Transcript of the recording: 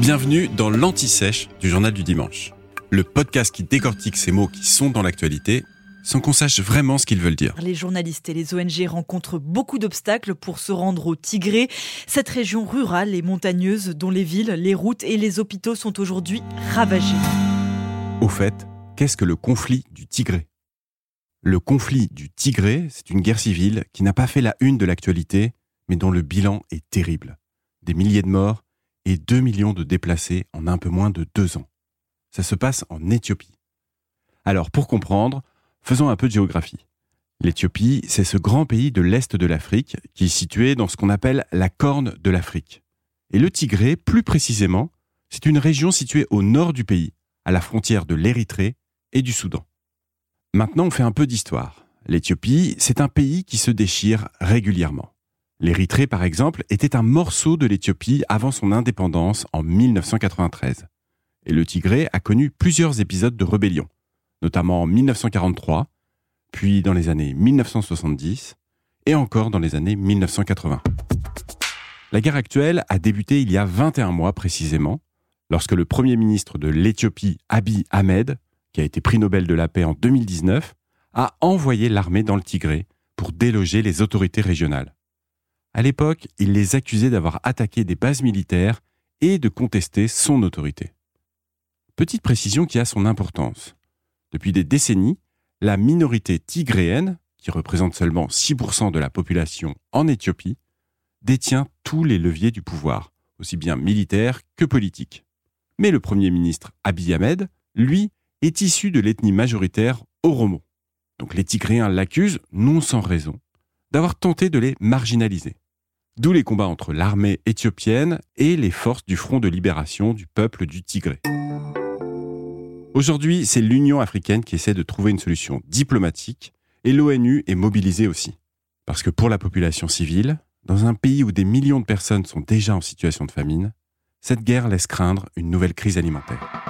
Bienvenue dans l'Anti-Sèche du Journal du Dimanche, le podcast qui décortique ces mots qui sont dans l'actualité sans qu'on sache vraiment ce qu'ils veulent dire. Les journalistes et les ONG rencontrent beaucoup d'obstacles pour se rendre au Tigré, cette région rurale et montagneuse dont les villes, les routes et les hôpitaux sont aujourd'hui ravagés. Au fait, qu'est-ce que le conflit du Tigré? Le conflit du Tigré, c'est une guerre civile qui n'a pas fait la une de l'actualité, mais dont le bilan est terrible. Des milliers de morts et 2 millions de déplacés en un peu moins de deux ans. Ça se passe en Éthiopie. Alors, pour comprendre, Faisons un peu de géographie. L'Éthiopie, c'est ce grand pays de l'Est de l'Afrique qui est situé dans ce qu'on appelle la Corne de l'Afrique. Et le Tigré, plus précisément, c'est une région située au nord du pays, à la frontière de l'Érythrée et du Soudan. Maintenant, on fait un peu d'histoire. L'Éthiopie, c'est un pays qui se déchire régulièrement. L'Érythrée, par exemple, était un morceau de l'Éthiopie avant son indépendance en 1993. Et le Tigré a connu plusieurs épisodes de rébellion notamment en 1943, puis dans les années 1970 et encore dans les années 1980. La guerre actuelle a débuté il y a 21 mois précisément, lorsque le Premier ministre de l'Éthiopie, Abiy Ahmed, qui a été prix Nobel de la paix en 2019, a envoyé l'armée dans le Tigré pour déloger les autorités régionales. À l'époque, il les accusait d'avoir attaqué des bases militaires et de contester son autorité. Petite précision qui a son importance. Depuis des décennies, la minorité tigréenne, qui représente seulement 6% de la population en Éthiopie, détient tous les leviers du pouvoir, aussi bien militaire que politique. Mais le Premier ministre Abiy Ahmed, lui, est issu de l'ethnie majoritaire Oromo. Donc les Tigréens l'accusent, non sans raison, d'avoir tenté de les marginaliser. D'où les combats entre l'armée éthiopienne et les forces du Front de libération du peuple du Tigré. Aujourd'hui, c'est l'Union africaine qui essaie de trouver une solution diplomatique et l'ONU est mobilisée aussi. Parce que pour la population civile, dans un pays où des millions de personnes sont déjà en situation de famine, cette guerre laisse craindre une nouvelle crise alimentaire.